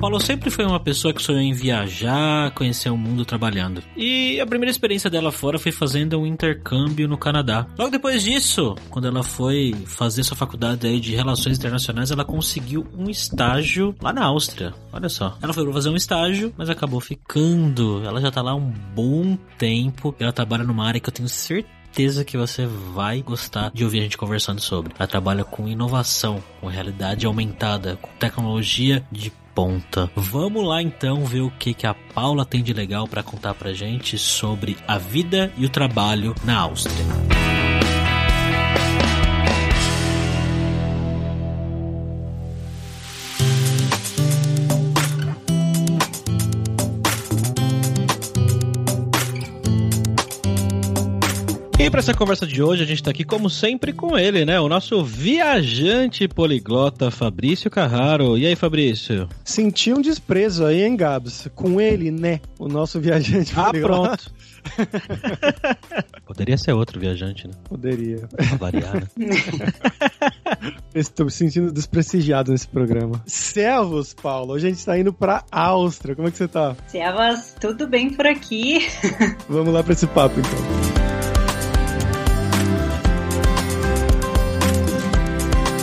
Paulo sempre foi uma pessoa que sonhou em viajar, conhecer o mundo trabalhando. E a primeira experiência dela fora foi fazendo um intercâmbio no Canadá. Logo depois disso, quando ela foi fazer sua faculdade aí de Relações Internacionais, ela conseguiu um estágio lá na Áustria. Olha só. Ela foi fazer um estágio, mas acabou ficando. Ela já tá lá um bom tempo. Ela trabalha numa área que eu tenho certeza certeza que você vai gostar de ouvir a gente conversando sobre. Ela trabalha com inovação, com realidade aumentada, com tecnologia de ponta. Vamos lá então ver o que, que a Paula tem de legal para contar pra gente sobre a vida e o trabalho na Áustria. E para essa conversa de hoje, a gente está aqui, como sempre, com ele, né? O nosso viajante poliglota, Fabrício Carraro. E aí, Fabrício? Senti um desprezo aí, hein, Gabs? Com ele, né? O nosso viajante ah, poliglota. Ah, pronto. Poderia ser outro viajante, né? Poderia. Pra variar, né? Estou me sentindo desprestigiado nesse programa. Servos, Paulo. Hoje a gente está indo pra Áustria. Como é que você tá? Servos, tudo bem por aqui? Vamos lá para esse papo, então.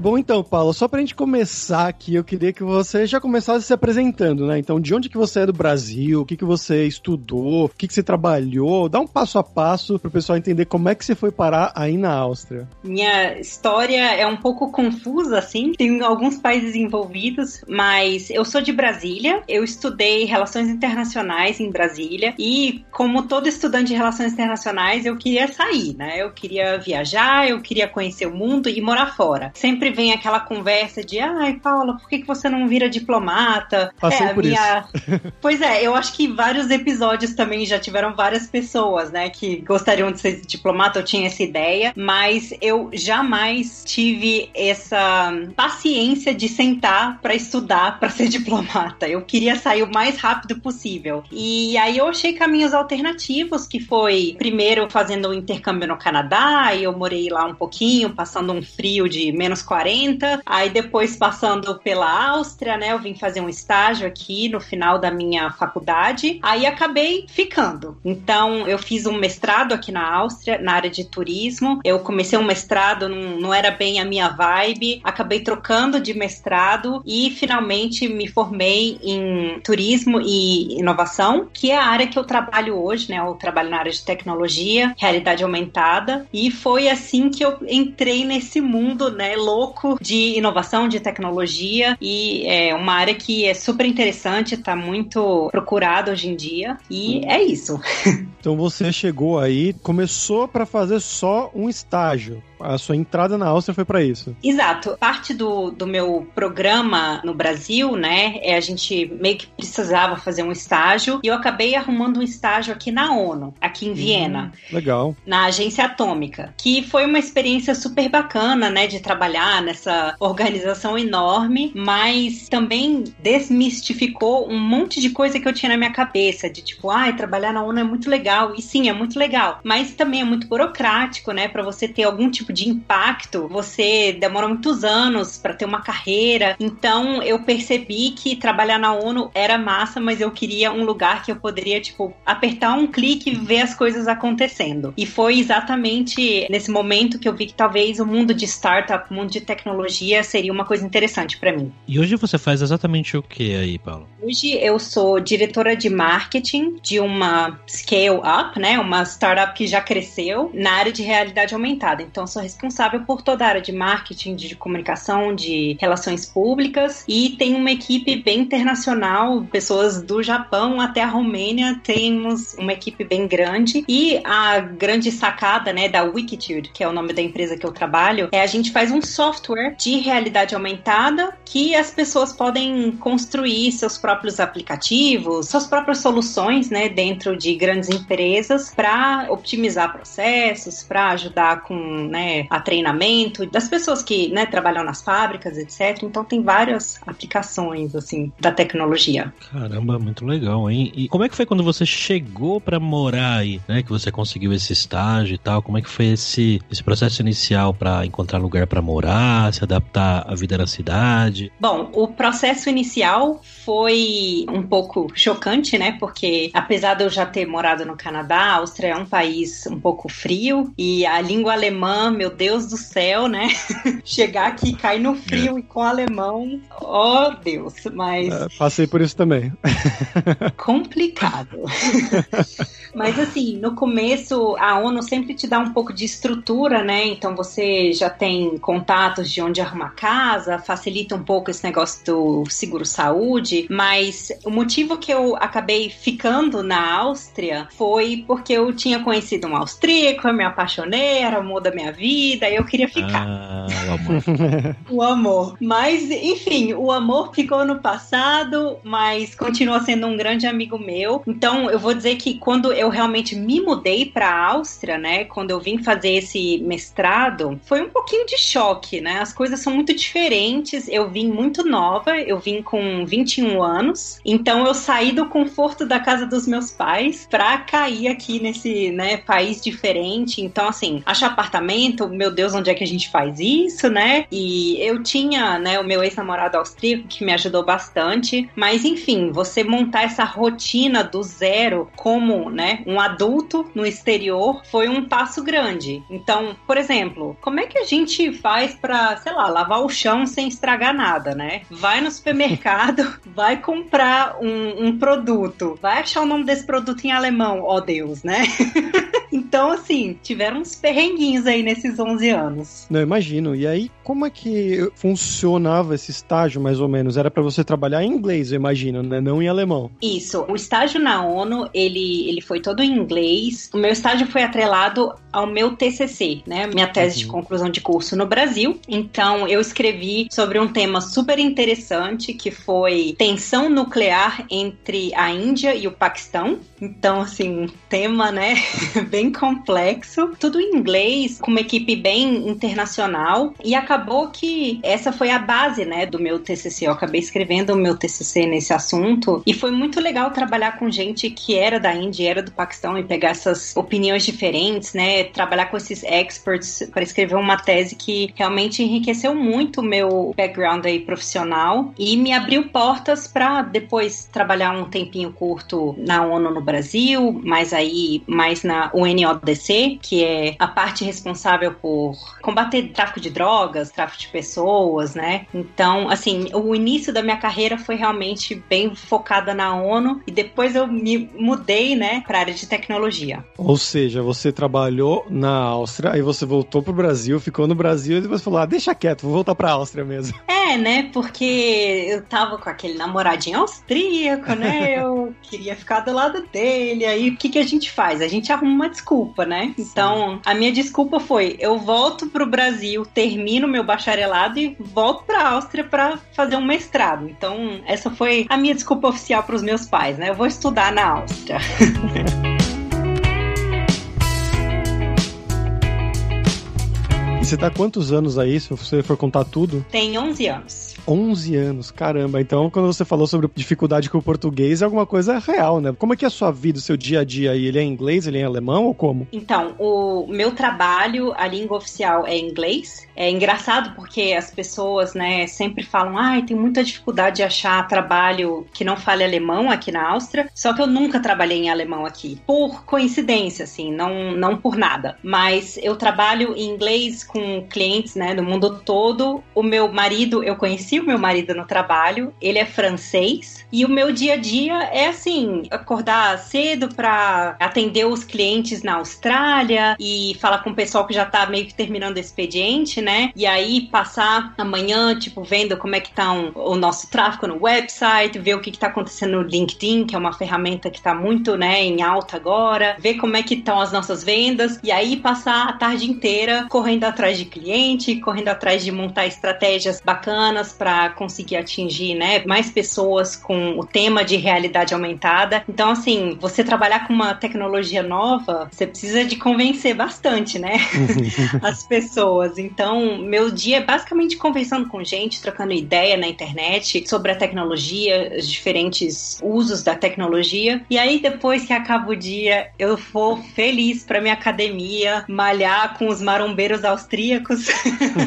Bom, então, Paulo, só pra gente começar aqui, eu queria que você já começasse se apresentando, né? Então, de onde que você é do Brasil? O que que você estudou? O que que você trabalhou? Dá um passo a passo pro pessoal entender como é que você foi parar aí na Áustria. Minha história é um pouco confusa, assim. Tem alguns países envolvidos, mas eu sou de Brasília. Eu estudei Relações Internacionais em Brasília e, como todo estudante de Relações Internacionais, eu queria sair, né? Eu queria viajar, eu queria conhecer o mundo e morar fora. Sempre vem aquela conversa de ai, Paula, por que, que você não vira diplomata? Passei é, por minha... isso. pois é, eu acho que vários episódios também já tiveram várias pessoas, né, que gostariam de ser diplomata, eu tinha essa ideia, mas eu jamais tive essa paciência de sentar para estudar para ser diplomata. Eu queria sair o mais rápido possível. E aí eu achei caminhos alternativos, que foi primeiro fazendo um intercâmbio no Canadá, e eu morei lá um pouquinho, passando um frio de menos 40 40, aí depois passando pela Áustria, né? Eu vim fazer um estágio aqui no final da minha faculdade, aí acabei ficando. Então, eu fiz um mestrado aqui na Áustria, na área de turismo. Eu comecei um mestrado, não, não era bem a minha vibe, acabei trocando de mestrado e finalmente me formei em turismo e inovação, que é a área que eu trabalho hoje, né? Eu trabalho na área de tecnologia, realidade aumentada, e foi assim que eu entrei nesse mundo, né, louco pouco de inovação, de tecnologia e é uma área que é super interessante, está muito procurada hoje em dia e é isso. Então você chegou aí, começou para fazer só um estágio a sua entrada na Áustria foi para isso. Exato. Parte do, do meu programa no Brasil, né, é a gente meio que precisava fazer um estágio e eu acabei arrumando um estágio aqui na ONU, aqui em Viena. Hum, legal. Na agência atômica, que foi uma experiência super bacana, né, de trabalhar nessa organização enorme, mas também desmistificou um monte de coisa que eu tinha na minha cabeça, de tipo, ai, ah, trabalhar na ONU é muito legal. E sim, é muito legal, mas também é muito burocrático, né, para você ter algum tipo tipo de impacto, você demora muitos anos para ter uma carreira. Então eu percebi que trabalhar na ONU era massa, mas eu queria um lugar que eu poderia, tipo, apertar um clique e ver as coisas acontecendo. E foi exatamente nesse momento que eu vi que talvez o mundo de startup, o mundo de tecnologia seria uma coisa interessante para mim. E hoje você faz exatamente o que aí, Paulo? Hoje eu sou diretora de marketing de uma scale up, né, uma startup que já cresceu na área de realidade aumentada. Então sou responsável por toda a área de marketing, de comunicação, de relações públicas. E tem uma equipe bem internacional, pessoas do Japão até a Romênia, temos uma equipe bem grande. E a grande sacada, né, da Wikitude, que é o nome da empresa que eu trabalho, é a gente faz um software de realidade aumentada que as pessoas podem construir seus próprios aplicativos, suas próprias soluções, né, dentro de grandes empresas para otimizar processos, para ajudar com, né, a treinamento das pessoas que, né, trabalham nas fábricas, etc. Então tem várias aplicações assim da tecnologia. Caramba, muito legal, hein? E como é que foi quando você chegou para morar aí, né? Que você conseguiu esse estágio e tal? Como é que foi esse, esse processo inicial para encontrar lugar para morar, se adaptar à vida na cidade? Bom, o processo inicial foi um pouco chocante, né? Porque apesar de eu já ter morado no Canadá, a Áustria é um país um pouco frio e a língua alemã, meu Deus do céu, né? Chegar aqui, cair no frio é. e com alemão, oh Deus, mas. É, passei por isso também. complicado. mas assim, no começo, a ONU sempre te dá um pouco de estrutura, né? Então você já tem contatos de onde arrumar casa, facilita um pouco esse negócio do seguro-saúde, mas o motivo que eu acabei ficando na Áustria foi porque eu tinha conhecido um austríaco, eu me apaixonei, era o amor da minha vida, e eu queria ficar. Ah, o amor. o amor. Mas, enfim, o amor ficou no passado, mas continua sendo um grande amigo meu. Então, eu vou dizer que quando eu realmente me mudei para a Áustria, né, quando eu vim fazer esse mestrado, foi um pouquinho de choque, né? As coisas são muito diferentes. Eu vim muito nova, eu vim com 21 anos. Então, eu saí do conforto da casa dos meus pais para cair aqui nesse, né, país diferente. Então, assim, achar apartamento, meu Deus, onde é que a gente faz isso, né? E eu tinha, né, o meu ex-namorado austríaco que me ajudou bastante, mas enfim, você montar essa rotina do zero como, né, um adulto no exterior foi um passo grande. Então, por exemplo, como é que a gente faz para, sei lá, lavar o chão sem estragar nada, né? Vai no supermercado, vai comprar um, um produto, vai achar o nome desse produto em alemão, ó oh Deus, né? Então, assim, tiveram uns perrenguinhos aí nesses 11 anos. Não, imagino. E aí, como é que funcionava esse estágio, mais ou menos? Era para você trabalhar em inglês, eu imagino, né? Não em alemão. Isso. O estágio na ONU, ele, ele foi todo em inglês. O meu estágio foi atrelado ao meu TCC, né? Minha tese uhum. de conclusão de curso no Brasil. Então, eu escrevi sobre um tema super interessante que foi tensão nuclear entre a Índia e o Paquistão. Então, assim, tema, né? bem complexo, tudo em inglês, com uma equipe bem internacional. E acabou que essa foi a base, né, do meu TCC. Eu acabei escrevendo o meu TCC nesse assunto e foi muito legal trabalhar com gente que era da Índia, era do Paquistão e pegar essas opiniões diferentes, né, trabalhar com esses experts para escrever uma tese que realmente enriqueceu muito o meu background aí profissional e me abriu portas para depois trabalhar um tempinho curto na ONU no Brasil, mas aí mais na UNODC, que é a parte responsável por combater tráfico de drogas, tráfico de pessoas, né? Então, assim, o início da minha carreira foi realmente bem focada na ONU e depois eu me mudei, né, para a área de tecnologia. Ou seja, você trabalhou na Áustria, aí você voltou pro Brasil, ficou no Brasil e depois falou: ah, deixa quieto, vou voltar pra Áustria mesmo. É, né? Porque eu tava com aquele namoradinho austríaco, né? Eu queria ficar do lado dele. Aí o que, que a gente faz? A gente arruma uma desculpa, né? Sim. Então, a minha desculpa foi: eu volto pro Brasil, termino meu bacharelado e volto pra Áustria para fazer um mestrado. Então, essa foi a minha desculpa oficial para os meus pais, né? Eu vou estudar na Áustria. você tá quantos anos aí, se você for contar tudo? Tem 11 anos. 11 anos, caramba. Então, quando você falou sobre dificuldade com o português, é alguma coisa real, né? Como é que é a sua vida, o seu dia a dia aí? Ele é em inglês, ele é em alemão ou como? Então, o meu trabalho, a língua oficial é inglês. É engraçado porque as pessoas, né, sempre falam, ai, ah, tem muita dificuldade de achar trabalho que não fale alemão aqui na Áustria. Só que eu nunca trabalhei em alemão aqui. Por coincidência, assim, não, não por nada. Mas eu trabalho em inglês com com clientes, né, do mundo todo. O meu marido, eu conheci o meu marido no trabalho, ele é francês e o meu dia a dia é assim, acordar cedo para atender os clientes na Austrália e falar com o pessoal que já tá meio que terminando o expediente, né? E aí passar amanhã, tipo, vendo como é que tá um, o nosso tráfego no website, ver o que, que tá acontecendo no LinkedIn, que é uma ferramenta que tá muito, né, em alta agora, ver como é que estão as nossas vendas e aí passar a tarde inteira correndo atrás de cliente, correndo atrás de montar estratégias bacanas para conseguir atingir, né, mais pessoas com o tema de realidade aumentada. Então, assim, você trabalhar com uma tecnologia nova, você precisa de convencer bastante, né, as pessoas. Então, meu dia é basicamente conversando com gente, trocando ideia na internet sobre a tecnologia, os diferentes usos da tecnologia. E aí, depois que acaba o dia, eu vou feliz para minha academia, malhar com os marombeiros austríacos.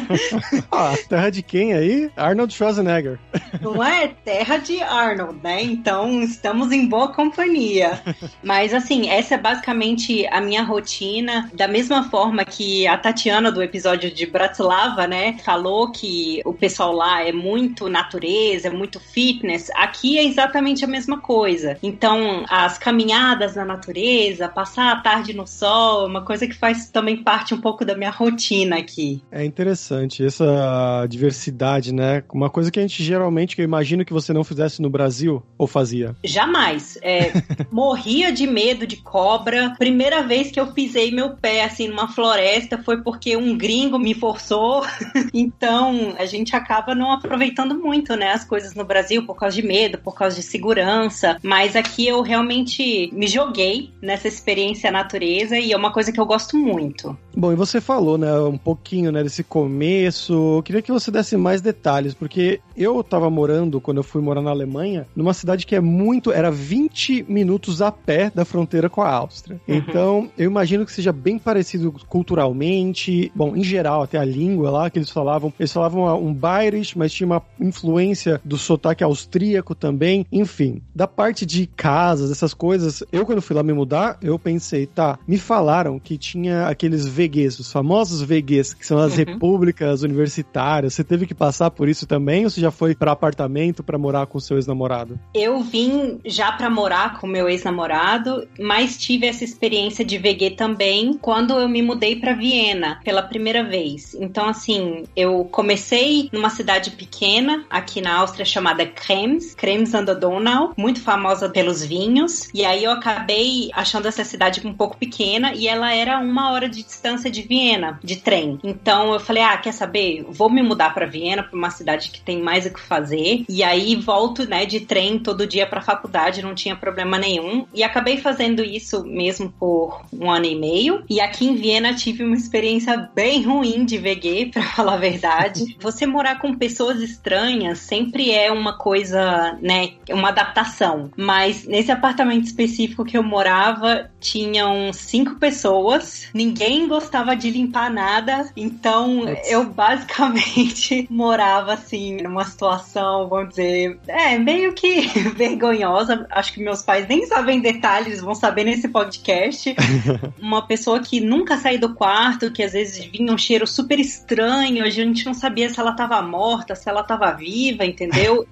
ah, terra de quem aí? Arnold Schwarzenegger. Não é terra de Arnold, né? Então estamos em boa companhia. Mas assim, essa é basicamente a minha rotina. Da mesma forma que a Tatiana do episódio de Bratislava, né, falou que o pessoal lá é muito natureza, é muito fitness. Aqui é exatamente a mesma coisa. Então, as caminhadas na natureza, passar a tarde no sol, é uma coisa que faz também parte um pouco da minha rotina aqui. É interessante essa diversidade, né? Uma coisa que a gente geralmente, que eu imagino que você não fizesse no Brasil, ou fazia? Jamais. É, morria de medo de cobra. Primeira vez que eu pisei meu pé assim numa floresta foi porque um gringo me forçou. então, a gente acaba não aproveitando muito, né, as coisas no Brasil por causa de medo, por causa de segurança. Mas aqui eu realmente me joguei nessa experiência natureza e é uma coisa que eu gosto muito. Bom, e você falou, né, um pouquinho, né, desse começo. Eu queria que você desse mais detalhes, porque eu tava morando, quando eu fui morar na Alemanha, numa cidade que é muito, era 20 minutos a pé da fronteira com a Áustria. Uhum. Então, eu imagino que seja bem parecido culturalmente, bom, em geral, até a língua lá que eles falavam, eles falavam um Bayerisch, mas tinha uma influência do sotaque austríaco também, enfim. Da parte de casas, essas coisas, eu quando fui lá me mudar, eu pensei, tá, me falaram que tinha aqueles VGs, os famosos Que são as uhum. repúblicas universitárias. Você teve que passar por isso também ou você já foi para apartamento para morar com seu ex-namorado? Eu vim já para morar com meu ex-namorado, mas tive essa experiência de VG também quando eu me mudei para Viena pela primeira vez. Então assim, eu comecei numa cidade pequena aqui na Áustria chamada Krems, Krems an der Donau, muito famosa pelos vinhos. E aí eu acabei achando essa cidade um pouco pequena e ela era uma hora de distância de Viena, de trem. Então eu falei, ah, quer saber? Vou me mudar para Viena, para uma cidade que tem mais o que fazer. E aí volto, né, de trem todo dia para faculdade, não tinha problema nenhum. E acabei fazendo isso mesmo por um ano e meio. E aqui em Viena tive uma experiência bem ruim de VG, para falar a verdade. Você morar com pessoas estranhas sempre é uma coisa, né, uma adaptação. Mas nesse apartamento específico que eu morava, tinham cinco pessoas, ninguém gostava de limpar nada, então eu basicamente morava assim, numa situação, vamos dizer, é, meio que vergonhosa. Acho que meus pais nem sabem detalhes, vão saber nesse podcast. Uma pessoa que nunca saiu do quarto, que às vezes vinha um cheiro super estranho, a gente não sabia se ela tava morta, se ela tava viva, entendeu?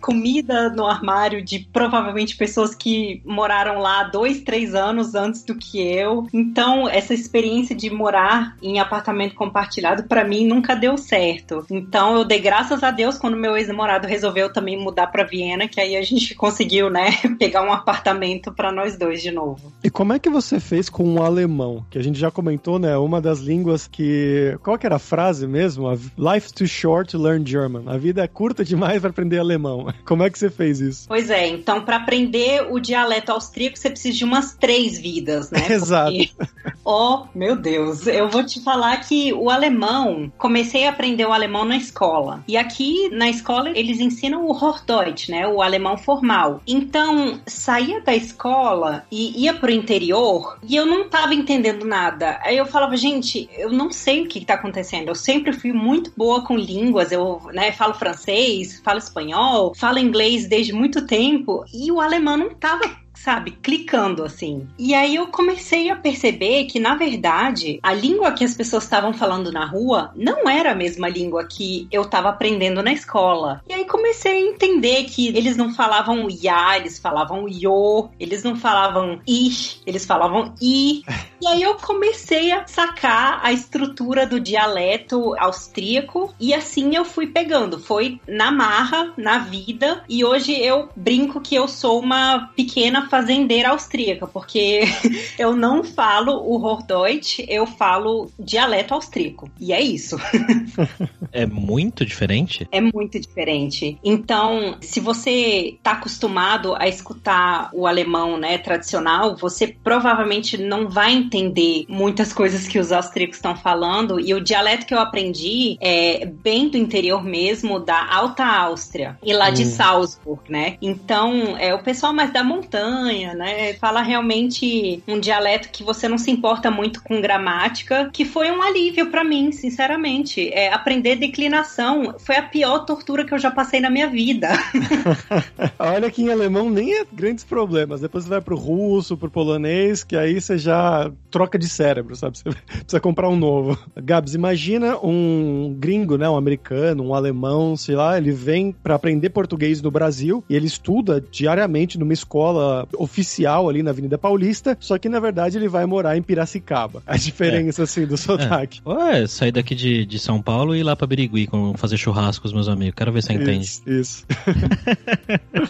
Comida no armário de provavelmente pessoas que moraram lá dois, três anos antes do que eu. Então, essa experiência de morar em apartamento compartilhado, para mim, nunca deu certo. Então, eu dei graças a Deus quando meu ex-namorado resolveu também mudar para Viena, que aí a gente conseguiu, né, pegar um apartamento para nós dois de novo. E como é que você fez com o alemão? Que a gente já comentou, né, uma das línguas que. Qual que era a frase mesmo? Life's too short to learn German. A vida é curta demais para aprender alemão. Como é que você fez isso? Pois é, então para aprender o dialeto austríaco você precisa de umas três vidas, né? Exato. oh, meu Deus, eu vou te falar que o alemão, comecei a aprender o alemão na escola. E aqui na escola eles ensinam o Hochdeutsch, né? O alemão formal. Então, saía da escola e ia pro interior e eu não tava entendendo nada. Aí eu falava, gente, eu não sei o que, que tá acontecendo. Eu sempre fui muito boa com línguas. Eu, né, falo francês, falo espanhol, falo inglês desde muito tempo e o alemão não tava sabe, clicando assim. E aí eu comecei a perceber que, na verdade, a língua que as pessoas estavam falando na rua não era a mesma língua que eu estava aprendendo na escola. E aí comecei a entender que eles não falavam ya, eles falavam yo, eles não falavam ich, eles falavam i. E aí eu comecei a sacar a estrutura do dialeto austríaco e assim eu fui pegando. Foi na marra, na vida, e hoje eu brinco que eu sou uma pequena fazendeira austríaca, porque eu não falo o Hochdeutsch, eu falo dialeto austríaco. E é isso. é muito diferente? É muito diferente. Então, se você está acostumado a escutar o alemão, né, tradicional, você provavelmente não vai entender muitas coisas que os austríacos estão falando. E o dialeto que eu aprendi é bem do interior mesmo, da Alta Áustria e lá hum. de Salzburg, né? Então, é o pessoal mais da montanha, né? Fala realmente um dialeto que você não se importa muito com gramática, que foi um alívio para mim, sinceramente. É, aprender declinação foi a pior tortura que eu já passei na minha vida. Olha que em alemão nem é grandes problemas. Depois você vai pro russo, pro polonês, que aí você já troca de cérebro, sabe? Você precisa comprar um novo. Gabs, imagina um gringo, né? Um americano, um alemão, sei lá, ele vem para aprender português no Brasil e ele estuda diariamente numa escola oficial ali na Avenida Paulista, só que na verdade ele vai morar em Piracicaba. A diferença, é. assim, do sotaque. É. Ué, sair daqui de, de São Paulo e ir lá pra Birigui fazer churrasco com os meus amigos. Quero ver se você entende. Isso.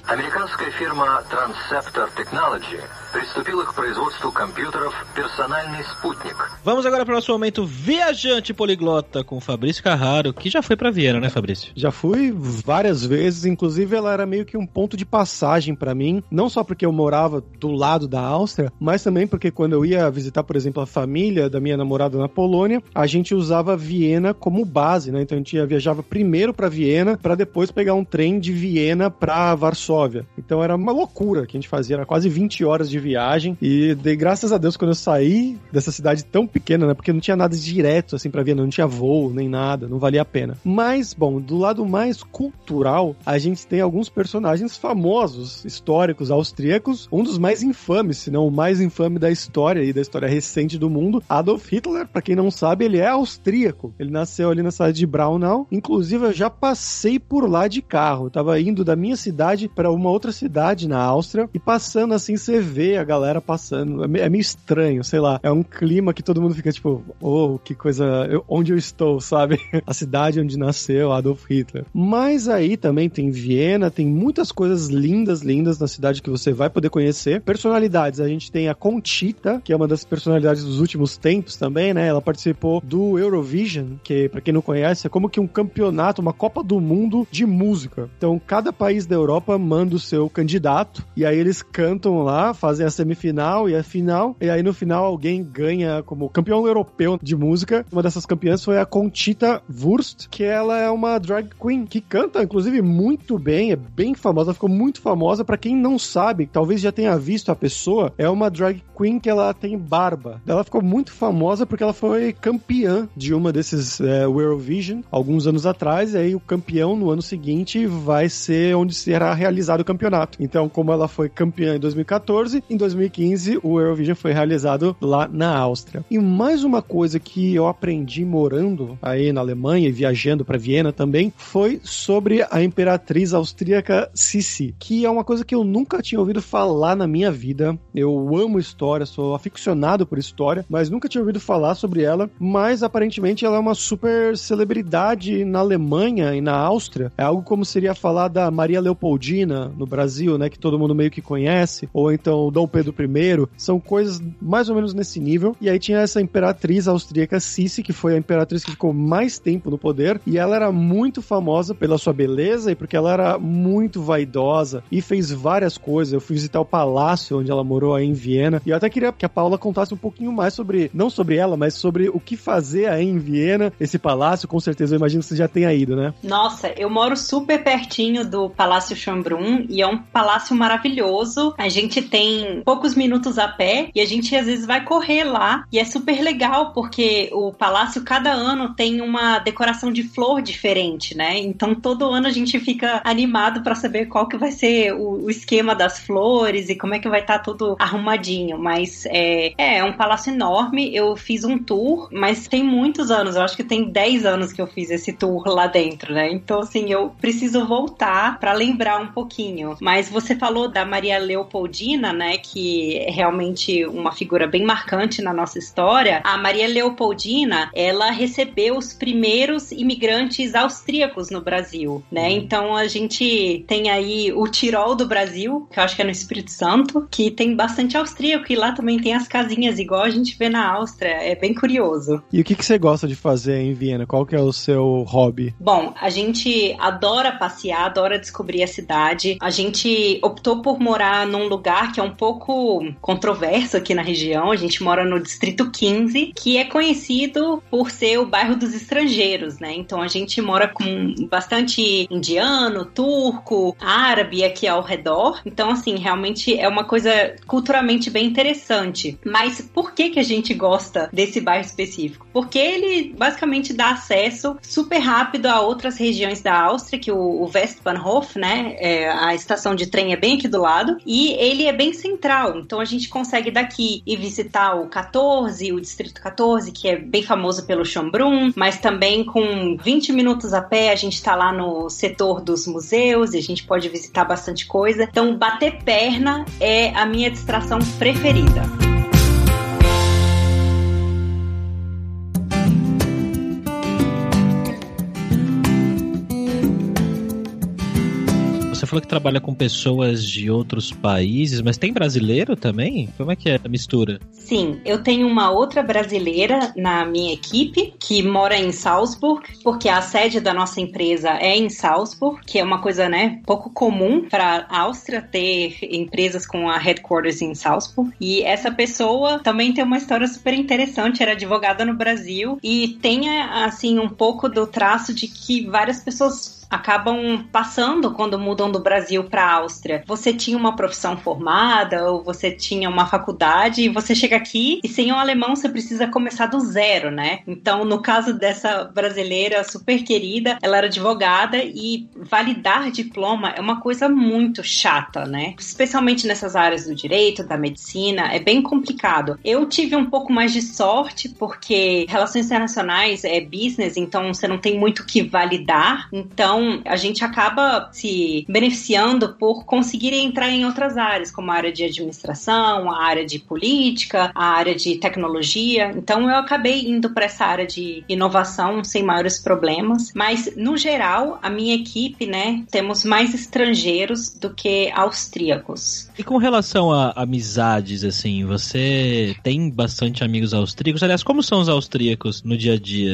Американская фирма Transceptor Technology приступила к производству компьютеров «Персональный спутник». Vamos agora para o nosso momento viajante poliglota com Fabrício Carraro, que já foi para Viena, né, Fabrício? Já fui várias vezes, inclusive ela era meio que um ponto de passagem para mim, não só porque eu morava do lado da Áustria, mas também porque quando eu ia visitar, por exemplo, a família da minha namorada na Polônia, a gente usava Viena como base, né? Então a gente ia, viajava primeiro para Viena para depois pegar um trem de Viena para Varsóvia. Então era uma loucura que a gente fazia, era quase 20 horas de viagem. E dei graças a Deus quando eu saí dessa cidade tão pequena, né? Porque não tinha nada direto assim pra ver, não tinha voo nem nada, não valia a pena. Mas, bom, do lado mais cultural, a gente tem alguns personagens famosos, históricos, austríacos. Um dos mais infames, se não o mais infame da história e da história recente do mundo, Adolf Hitler. Para quem não sabe, ele é austríaco. Ele nasceu ali na cidade de Braunau. Inclusive, eu já passei por lá de carro. Eu tava indo da minha cidade para uma outra cidade na Áustria e passando assim, você vê a galera passando. É, é meio estranho, sei lá. É um clima que todo mundo fica tipo, oh, que coisa. Eu, onde eu estou, sabe? a cidade onde nasceu Adolf Hitler. Mas aí também tem Viena, tem muitas coisas lindas, lindas na cidade que você vai poder conhecer. Personalidades, a gente tem a Conchita, que é uma das personalidades dos últimos tempos também, né? Ela participou do Eurovision, que para quem não conhece, é como que um campeonato, uma Copa do Mundo de música. Então, cada país da Europa manda o seu candidato e aí eles cantam lá, fazem a semifinal e a final, e aí no final alguém ganha como campeão europeu de música. Uma dessas campeãs foi a Conchita Wurst, que ela é uma drag queen que canta, inclusive, muito bem, é bem famosa, ficou muito famosa. para quem não sabe, talvez já tenha visto a pessoa, é uma drag queen que ela tem barba. Ela ficou muito famosa porque ela foi campeã de uma desses é, Eurovision alguns anos atrás, e aí o campeão no ano seguinte vai ser onde será realizado o campeonato. Então, como ela foi campeã em 2014, em 2015, o Eurovision foi realizado lá na Áustria. E mais uma coisa que eu aprendi morando aí na Alemanha e viajando para Viena também foi sobre a imperatriz austríaca Sissi, que é uma coisa que eu nunca tinha ouvido falar na minha vida. Eu amo história, sou aficionado por história, mas nunca tinha ouvido falar sobre ela. Mas aparentemente ela é uma super celebridade na Alemanha e na Áustria. É algo como seria falar da Maria Leopoldina no Brasil, né, que todo mundo meio que conhece, ou então Dom Pedro I, são coisas mais ou menos nesse nível. E aí tinha essa imperatriz austríaca Sissi, que foi a imperatriz que ficou mais tempo no poder, e ela era muito famosa pela sua beleza e porque ela era muito vaidosa e fez várias coisas. Eu fui visitar o palácio onde ela morou aí em Viena, e eu até queria que a Paula contasse um pouquinho mais sobre, não sobre ela, mas sobre o que fazer aí em Viena, esse palácio, com certeza eu imagino que você já tenha ido, né? Nossa, eu moro super pertinho do Palácio Schönbrunn e é um palácio maravilhoso. A gente tem poucos minutos a pé e a gente às vezes vai correr lá e é super legal porque o palácio cada ano tem uma decoração de flor diferente, né? Então todo ano a gente fica animado para saber qual que vai ser o, o, esquema das flores flores e como é que vai estar tá tudo arrumadinho. Mas é, é um palácio enorme. Eu fiz um tour, mas tem muitos anos. Eu acho que tem 10 anos que eu fiz esse tour lá dentro, né? Então, assim, eu preciso voltar para lembrar um pouquinho. Mas você falou da Maria Leopoldina, né? Que é realmente uma figura bem marcante na nossa história. A Maria Leopoldina, ela recebeu os primeiros imigrantes austríacos no Brasil, né? Uhum. Então a gente tem aí o Tirol do Brasil, que eu acho que é no Espírito Santo, que tem bastante austríaco e lá também tem as casinhas igual a gente vê na Áustria. É bem curioso. E o que, que você gosta de fazer em Viena? Qual que é o seu hobby? Bom, a gente adora passear, adora descobrir a cidade. A gente optou por morar num lugar que é um pouco controverso aqui na região. A gente mora no Distrito 15, que é conhecido por ser o bairro dos estrangeiros, né? Então a gente mora com bastante indiano, turco, árabe aqui ao redor. Então, assim, realmente é uma coisa culturalmente bem interessante. Mas por que, que a gente gosta desse bairro específico? Porque ele basicamente dá acesso super rápido a outras regiões da Áustria, que o, Westbahnhof, né? É, a estação de trem é bem aqui do lado. E ele é bem central. Então a gente consegue daqui ir visitar o 14, o Distrito 14, que é bem famoso pelo Schönbrunn, mas também com 20 minutos a pé a gente está lá no setor dos museus e a gente pode visitar bastante coisa. Então, bater perna é a minha distração preferida. Falou que trabalha com pessoas de outros países, mas tem brasileiro também? Como é que é a mistura? Sim, eu tenho uma outra brasileira na minha equipe que mora em Salzburg, porque a sede da nossa empresa é em Salzburg, que é uma coisa, né, pouco comum para a Áustria ter empresas com a headquarters em Salzburg. E essa pessoa também tem uma história super interessante, era advogada no Brasil e tem assim um pouco do traço de que várias pessoas acabam passando quando mudam do Brasil para a Áustria. Você tinha uma profissão formada ou você tinha uma faculdade e você chega aqui e sem o alemão você precisa começar do zero, né? Então, no caso dessa brasileira super querida, ela era advogada e validar diploma é uma coisa muito chata, né? Especialmente nessas áreas do direito, da medicina, é bem complicado. Eu tive um pouco mais de sorte porque relações internacionais é business, então você não tem muito o que validar. Então, então, a gente acaba se beneficiando por conseguir entrar em outras áreas, como a área de administração, a área de política, a área de tecnologia. Então, eu acabei indo para essa área de inovação sem maiores problemas. Mas, no geral, a minha equipe, né, temos mais estrangeiros do que austríacos. E com relação a amizades, assim, você tem bastante amigos austríacos? Aliás, como são os austríacos no dia a dia?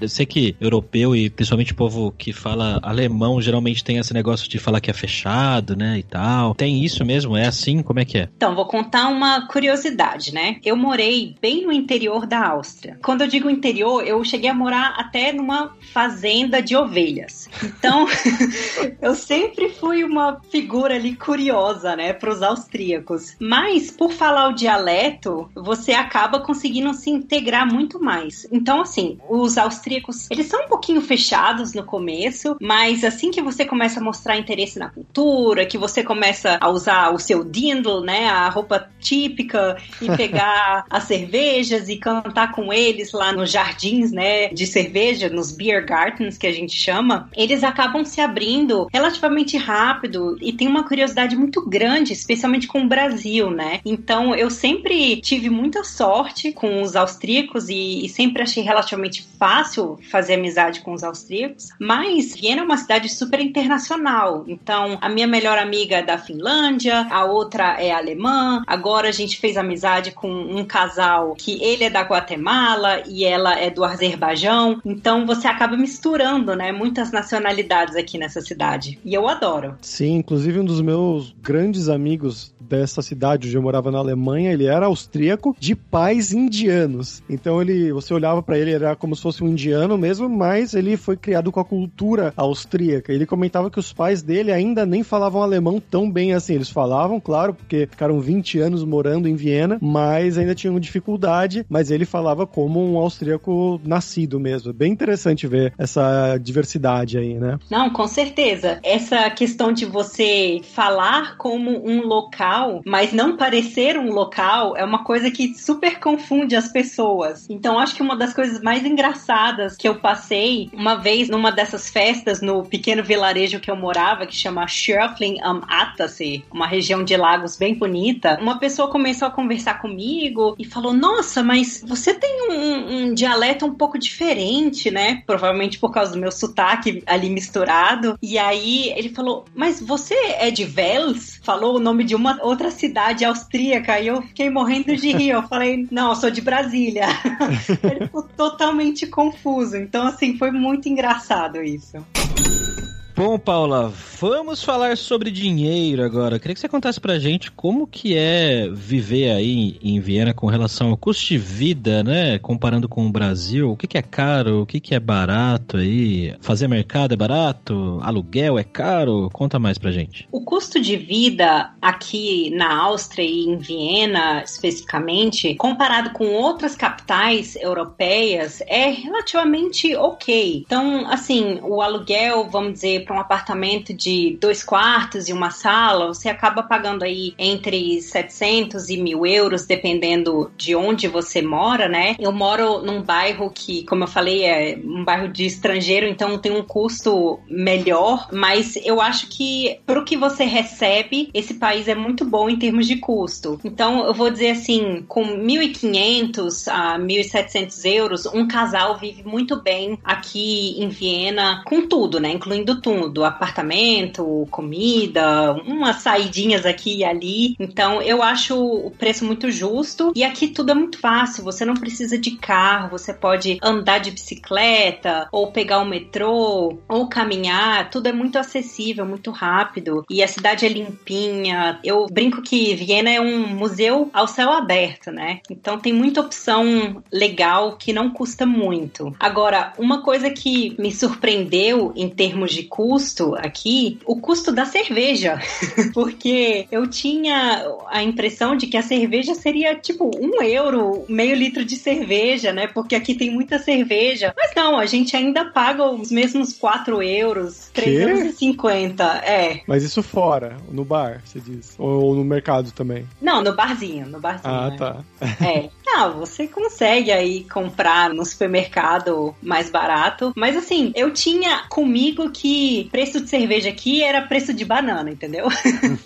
Eu sei que europeu e principalmente o povo que fala alemão geralmente tem esse negócio de falar que é fechado, né, e tal. Tem isso mesmo? É assim? Como é que é? Então, vou contar uma curiosidade, né? Eu morei bem no interior da Áustria. Quando eu digo interior, eu cheguei a morar até numa fazenda de ovelhas. Então, eu sempre fui uma figura ali curiosa, né, para os austríacos. Mas, por falar o dialeto, você acaba conseguindo se integrar muito mais. Então, assim, os austríacos, eles são um pouquinho fechados no começo, mas mas assim que você começa a mostrar interesse na cultura, que você começa a usar o seu dindle, né, a roupa típica, e pegar as cervejas e cantar com eles lá nos jardins, né, de cerveja, nos beer gardens que a gente chama, eles acabam se abrindo relativamente rápido e tem uma curiosidade muito grande, especialmente com o Brasil, né? Então eu sempre tive muita sorte com os austríacos e, e sempre achei relativamente fácil fazer amizade com os austríacos, mas Viena é uma cidade super internacional. Então, a minha melhor amiga é da Finlândia, a outra é alemã. Agora a gente fez amizade com um casal que ele é da Guatemala e ela é do Azerbaijão. Então, você acaba misturando, né, muitas nacionalidades aqui nessa cidade. E eu adoro. Sim, inclusive um dos meus grandes amigos dessa cidade onde eu morava na Alemanha, ele era austríaco de pais indianos. Então ele, você olhava para ele, era como se fosse um indiano mesmo, mas ele foi criado com a cultura austríaca. Ele comentava que os pais dele ainda nem falavam alemão tão bem assim. Eles falavam, claro, porque ficaram 20 anos morando em Viena, mas ainda tinham dificuldade, mas ele falava como um austríaco nascido mesmo. Bem interessante ver essa diversidade aí, né? Não, com certeza. Essa questão de você falar como um local, mas não parecer um local, é uma coisa que super confunde as pessoas. Então, acho que uma das coisas mais engraçadas que eu passei uma vez numa dessas festas no pequeno vilarejo que eu morava, que chama Schöffling am Attersee, uma região de lagos bem bonita, uma pessoa começou a conversar comigo e falou: Nossa, mas você tem um, um dialeto um pouco diferente, né? Provavelmente por causa do meu sotaque ali misturado. E aí ele falou: Mas você é de Wels? Falou o nome de uma outra cidade austríaca. E eu fiquei morrendo de rir. Eu falei: Não, eu sou de Brasília. ele ficou totalmente confuso. Então, assim, foi muito engraçado isso. うん。Bom, Paula, vamos falar sobre dinheiro agora. queria que você contasse pra gente como que é viver aí em Viena com relação ao custo de vida, né? Comparando com o Brasil. O que, que é caro, o que, que é barato aí? Fazer mercado é barato? Aluguel é caro? Conta mais pra gente. O custo de vida aqui na Áustria e em Viena, especificamente, comparado com outras capitais europeias, é relativamente ok. Então, assim, o aluguel, vamos dizer, para um apartamento de dois quartos e uma sala, você acaba pagando aí entre 700 e mil euros, dependendo de onde você mora, né? Eu moro num bairro que, como eu falei, é um bairro de estrangeiro, então tem um custo melhor, mas eu acho que para o que você recebe, esse país é muito bom em termos de custo. Então, eu vou dizer assim, com 1.500 a 1.700 euros, um casal vive muito bem aqui em Viena, com tudo, né? Incluindo tudo do apartamento, comida, umas saidinhas aqui e ali. Então eu acho o preço muito justo e aqui tudo é muito fácil. Você não precisa de carro, você pode andar de bicicleta ou pegar o metrô ou caminhar. Tudo é muito acessível, muito rápido e a cidade é limpinha. Eu brinco que Viena é um museu ao céu aberto, né? Então tem muita opção legal que não custa muito. Agora, uma coisa que me surpreendeu em termos de custo custo aqui, o custo da cerveja. Porque eu tinha a impressão de que a cerveja seria tipo um euro, meio litro de cerveja, né? Porque aqui tem muita cerveja. Mas não, a gente ainda paga os mesmos 4 euros, 3,50. É. Mas isso fora, no bar, você diz? Ou no mercado também? Não, no barzinho, no barzinho. Ah, né? tá. É. Não, você consegue aí comprar no supermercado mais barato. Mas assim, eu tinha comigo que preço de cerveja aqui era preço de banana, entendeu?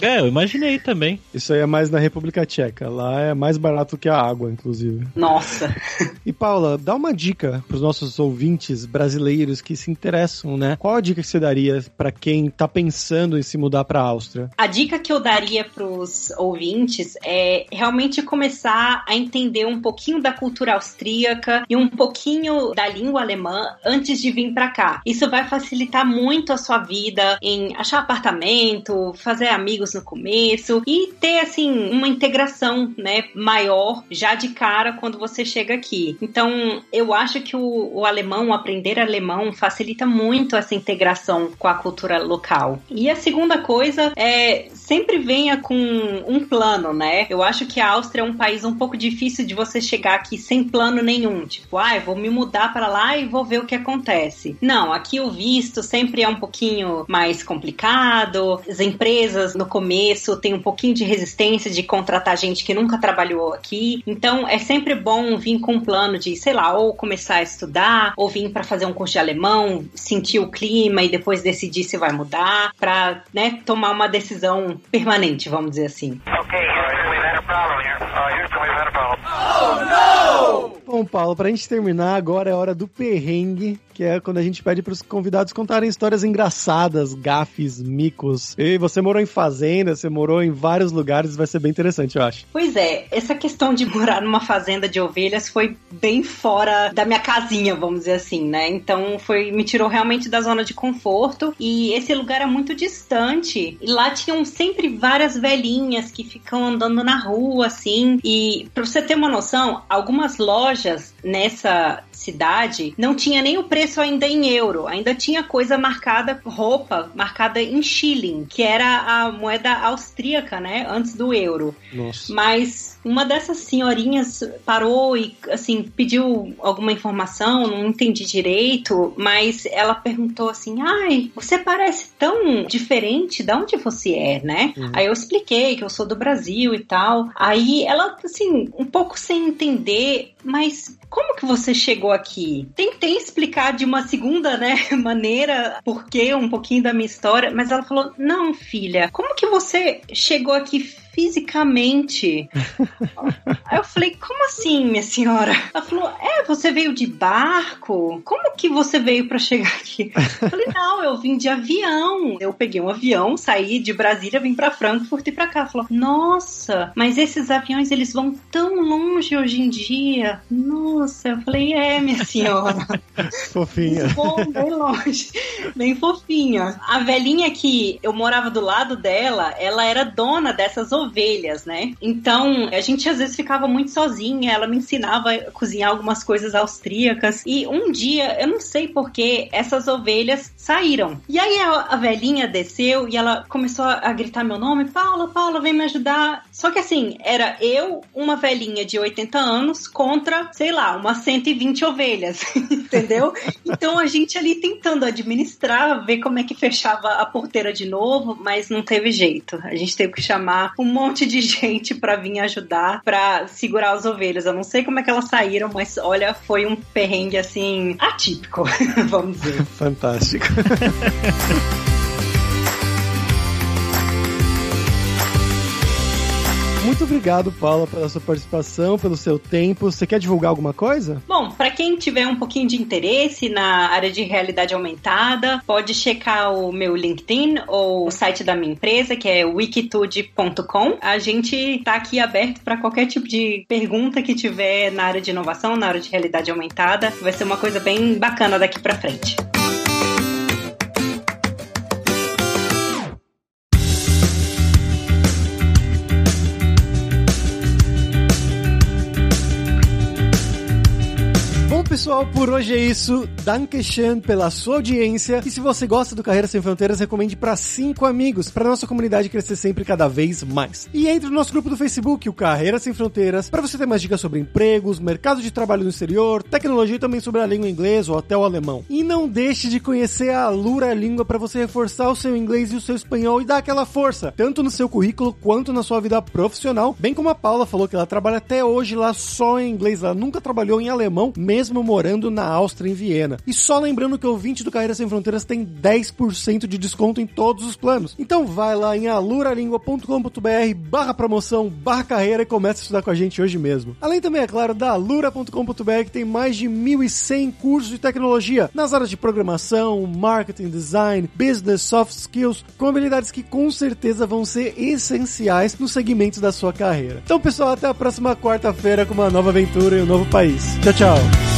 É, eu imaginei também. Isso aí é mais na República Tcheca. Lá é mais barato que a água, inclusive. Nossa. E Paula, dá uma dica para os nossos ouvintes brasileiros que se interessam, né? Qual a dica que você daria para quem tá pensando em se mudar para a Áustria? A dica que eu daria para os ouvintes é realmente começar a entender um pouquinho da cultura austríaca e um pouquinho da língua alemã antes de vir para cá. Isso vai facilitar muito a sua vida em achar apartamento, fazer amigos no começo e ter assim uma integração, né, maior já de cara quando você chega aqui. Então, eu acho que o, o alemão, aprender alemão facilita muito essa integração com a cultura local. E a segunda coisa é sempre venha com um plano, né? Eu acho que a Áustria é um país um pouco difícil de você chegar aqui sem plano nenhum, tipo, ah, vou me mudar para lá e vou ver o que acontece. Não, aqui o visto sempre é um pouquinho mais complicado. As empresas no começo têm um pouquinho de resistência de contratar gente que nunca trabalhou aqui. Então é sempre bom vir com um plano de, sei lá, ou começar a estudar, ou vir para fazer um curso de alemão, sentir o clima e depois decidir se vai mudar, para né, tomar uma decisão permanente, vamos dizer assim. Okay. Uh. Oh! Bom, Paulo, pra gente terminar, agora é hora do perrengue que é quando a gente pede para os convidados contarem histórias engraçadas, gafes, micos. E você morou em fazenda, você morou em vários lugares, vai ser bem interessante, eu acho. Pois é, essa questão de morar numa fazenda de ovelhas foi bem fora da minha casinha, vamos dizer assim, né? Então foi me tirou realmente da zona de conforto e esse lugar é muito distante. E lá tinham sempre várias velhinhas que ficam andando na rua assim. E para você ter uma noção, algumas lojas nessa cidade, não tinha nem o preço ainda em euro, ainda tinha coisa marcada, roupa marcada em shilling, que era a moeda austríaca, né, antes do euro. Nossa. Mas uma dessas senhorinhas parou e assim pediu alguma informação, não entendi direito, mas ela perguntou assim: "Ai, você parece tão diferente, de onde você é, né?" Uhum. Aí eu expliquei que eu sou do Brasil e tal. Aí ela assim, um pouco sem entender, mas como que você chegou aqui? Tentei explicar de uma segunda, né, maneira, porque um pouquinho da minha história, mas ela falou: "Não, filha, como que você chegou aqui fisicamente. Aí eu falei, como assim, minha senhora? Ela falou, é, você veio de barco? Como que você veio para chegar aqui? Eu falei, não, eu vim de avião. Eu peguei um avião, saí de Brasília, vim para Frankfurt e para cá. Falou, nossa, mas esses aviões eles vão tão longe hoje em dia. Nossa, eu falei, é, minha senhora. Fofinha. Bom, bem longe, bem fofinha. A velhinha que eu morava do lado dela, ela era dona dessas ovelhas, né? Então a gente às vezes ficava muito sozinha. Ela me ensinava a cozinhar algumas coisas austríacas. E um dia, eu não sei porquê, essas ovelhas saíram. E aí a, a velhinha desceu e ela começou a gritar meu nome: Paula, Paula, vem me ajudar. Só que assim, era eu, uma velhinha de 80 anos, contra, sei lá, umas 120 ovelhas, entendeu? Então a gente ali tentando administrar, ver como é que fechava a porteira de novo, mas não teve jeito. A gente teve que chamar um monte de gente para vir ajudar para segurar as ovelhas. Eu não sei como é que elas saíram, mas olha, foi um perrengue assim atípico, vamos dizer. Fantástico. Muito obrigado, Paula, pela sua participação, pelo seu tempo. Você quer divulgar alguma coisa? Bom, para quem tiver um pouquinho de interesse na área de realidade aumentada, pode checar o meu LinkedIn ou o site da minha empresa, que é wikitude.com. A gente está aqui aberto para qualquer tipo de pergunta que tiver na área de inovação, na área de realidade aumentada. Vai ser uma coisa bem bacana daqui para frente. Pessoal, por hoje é isso. Dankeschön pela sua audiência. E se você gosta do Carreira Sem Fronteiras, recomende para cinco amigos, para nossa comunidade crescer sempre cada vez mais. E entre no nosso grupo do Facebook, o Carreira Sem Fronteiras, para você ter mais dicas sobre empregos, mercado de trabalho no exterior, tecnologia e também sobre a língua inglesa ou até o alemão. E não deixe de conhecer a Alura Língua para você reforçar o seu inglês e o seu espanhol e dar aquela força, tanto no seu currículo quanto na sua vida profissional, bem como a Paula falou que ela trabalha até hoje lá só em inglês, ela nunca trabalhou em alemão, mesmo morando na Áustria, em Viena. E só lembrando que o ouvinte do Carreira Sem Fronteiras tem 10% de desconto em todos os planos. Então vai lá em aluralingua.com.br barra promoção, barra carreira e comece a estudar com a gente hoje mesmo. Além também, é claro, da alura.com.br que tem mais de 1.100 cursos de tecnologia nas áreas de programação, marketing, design, business, soft skills, com habilidades que com certeza vão ser essenciais nos segmentos da sua carreira. Então, pessoal, até a próxima quarta-feira com uma nova aventura em um novo país. Tchau, tchau!